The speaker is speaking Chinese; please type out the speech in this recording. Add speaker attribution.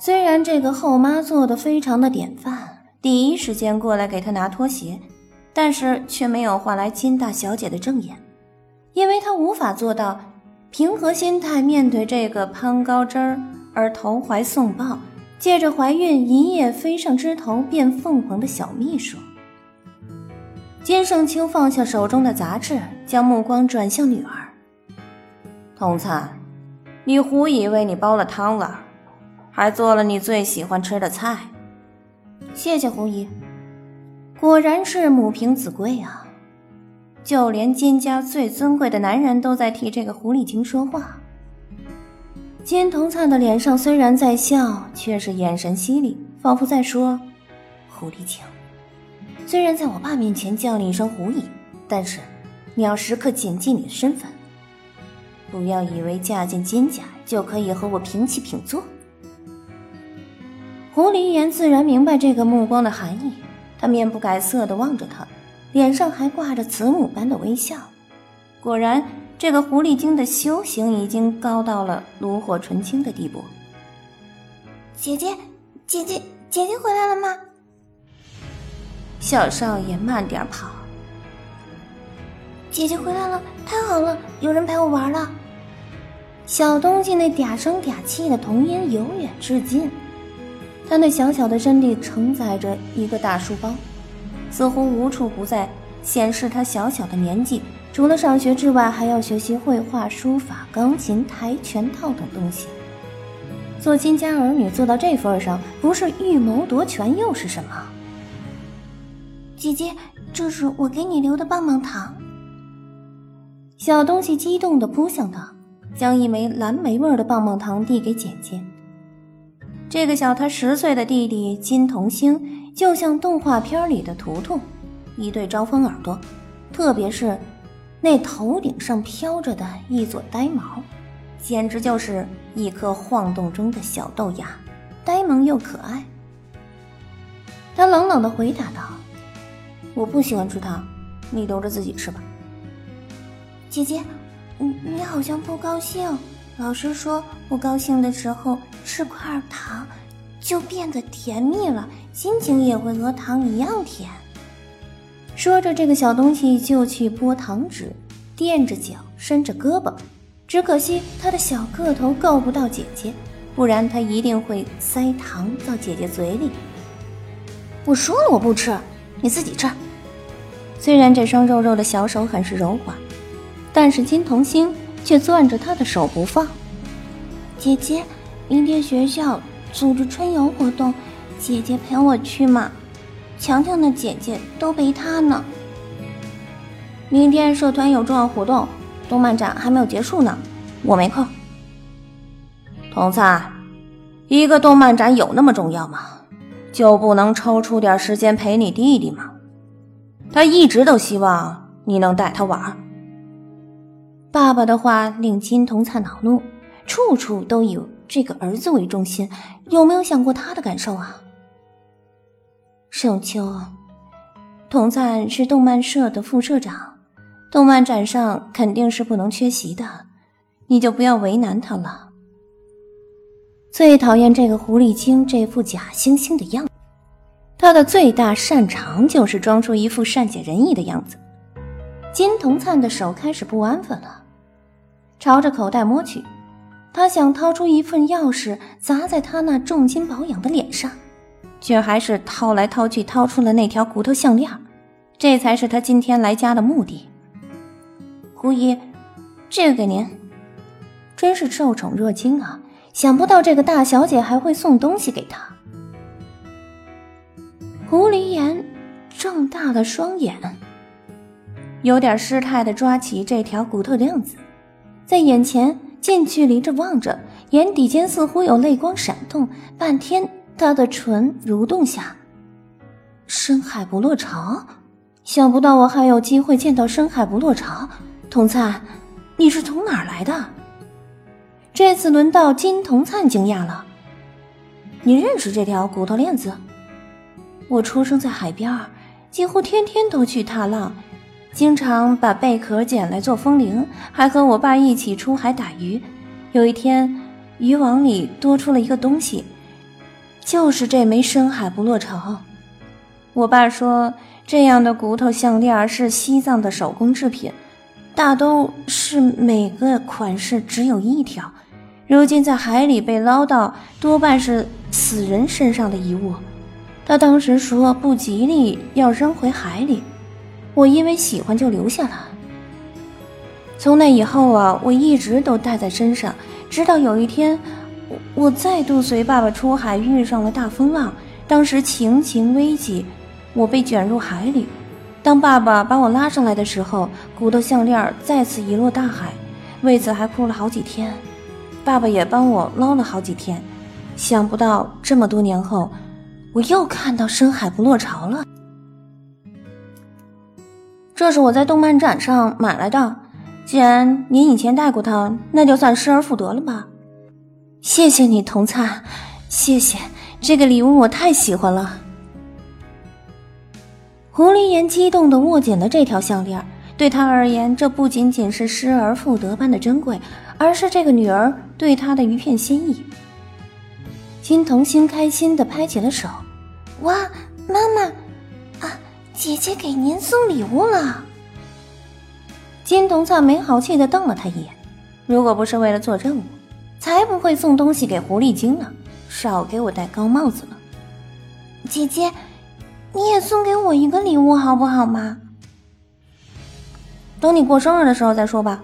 Speaker 1: 虽然这个后妈做的非常的典范，第一时间过来给她拿拖鞋，但是却没有换来金大小姐的正眼，因为她无法做到平和心态面对这个攀高枝儿而投怀送抱，借着怀孕一夜飞上枝头变凤凰的小秘书。金盛秋放下手中的杂志，将目光转向女儿。童灿，你胡姨为你煲了汤了。还做了你最喜欢吃的菜，谢谢胡姨。果然是母凭子贵啊！就连金家最尊贵的男人都在替这个狐狸精说话。金童灿的脸上虽然在笑，却是眼神犀利，仿佛在说：“狐狸精，虽然在我爸面前叫你一声狐姨，但是你要时刻谨记你的身份，不要以为嫁进金家就可以和我平起平坐。”狐狸言自然明白这个目光的含义，他面不改色地望着他，脸上还挂着慈母般的微笑。果然，这个狐狸精的修行已经高到了炉火纯青的地步。
Speaker 2: 姐姐，姐姐，姐姐回来了吗？
Speaker 1: 小少爷，慢点跑。
Speaker 2: 姐姐回来了，太好了，有人陪我玩了。
Speaker 1: 小东西那嗲声嗲气的童音由远至近。他那小小的身体承载着一个大书包，似乎无处不在显示他小小的年纪。除了上学之外，还要学习绘画、书法、钢琴、跆拳道等东西。做金家儿女做到这份上，不是预谋夺权又是什么？
Speaker 2: 姐姐，这是我给你留的棒棒糖。
Speaker 1: 小东西激动地扑向他，将一枚蓝莓味的棒棒糖递给姐姐。这个小他十岁的弟弟金童星，就像动画片里的图图，一对招风耳朵，特别是那头顶上飘着的一撮呆毛，简直就是一颗晃动中的小豆芽，呆萌又可爱。他冷冷的回答道：“我不喜欢吃糖，你留着自己吃吧。”
Speaker 2: 姐姐，你你好像不高兴。老师说，我高兴的时候吃块糖，就变得甜蜜了，心情也会和糖一样甜。
Speaker 1: 说着，这个小东西就去剥糖纸，垫着脚，伸着胳膊。只可惜他的小个头够不到姐姐，不然他一定会塞糖到姐姐嘴里。
Speaker 2: 我说了，我不吃，你自己吃。
Speaker 1: 虽然这双肉肉的小手很是柔滑，但是金童星。却攥着他的手不放。
Speaker 2: 姐姐，明天学校组织春游活动，姐姐陪我去嘛？强强的姐姐都陪他呢。
Speaker 1: 明天社团有重要活动，动漫展还没有结束呢，我没空。童灿，一个动漫展有那么重要吗？就不能抽出点时间陪你弟弟吗？他一直都希望你能带他玩。爸爸的话令金童灿恼怒，处处都以这个儿子为中心，有没有想过他的感受啊？盛秋，童灿是动漫社的副社长，动漫展上肯定是不能缺席的，你就不要为难他了。最讨厌这个狐狸精这副假惺惺的样子，他的最大擅长就是装出一副善解人意的样子。金童灿的手开始不安分了，朝着口袋摸去，他想掏出一份钥匙砸在他那重金保养的脸上，却还是掏来掏去掏出了那条骨头项链，这才是他今天来家的目的。胡姨，这个给您，真是受宠若惊啊！想不到这个大小姐还会送东西给他。狐狸眼睁大了双眼。有点失态的抓起这条骨头链子，在眼前近距离着望着，眼底间似乎有泪光闪动。半天，他的唇蠕动下。深海不落潮，想不到我还有机会见到深海不落潮。童灿，你是从哪儿来的？这次轮到金童灿惊讶了。你认识这条骨头链子？我出生在海边，几乎天天都去踏浪。经常把贝壳捡来做风铃，还和我爸一起出海打鱼。有一天，渔网里多出了一个东西，就是这枚深海不落巢。我爸说，这样的骨头项链是西藏的手工制品，大都是每个款式只有一条。如今在海里被捞到，多半是死人身上的遗物。他当时说不吉利，要扔回海里。我因为喜欢就留下了。从那以后啊，我一直都带在身上，直到有一天，我再度随爸爸出海，遇上了大风浪。当时情形危急，我被卷入海里。当爸爸把我拉上来的时候，骨头项链再次遗落大海，为此还哭了好几天。爸爸也帮我捞了好几天，想不到这么多年后，我又看到深海不落潮了。这是我在动漫展上买来的，既然您以前带过它，那就算失而复得了吧。谢谢你，童灿，谢谢这个礼物，我太喜欢了。狐狸岩激动地握紧了这条项链，对他而言，这不仅仅是失而复得般的珍贵。而是这个女儿对他的一片心意。金童心开心的拍起了手，
Speaker 2: 哇，妈妈，姐姐给您送礼物了。
Speaker 1: 金童灿没好气的瞪了他一眼，如果不是为了做任务，才不会送东西给狐狸精呢。少给我戴高帽子了。
Speaker 2: 姐姐，你也送给我一个礼物好不好嘛？
Speaker 1: 等你过生日的时候再说吧。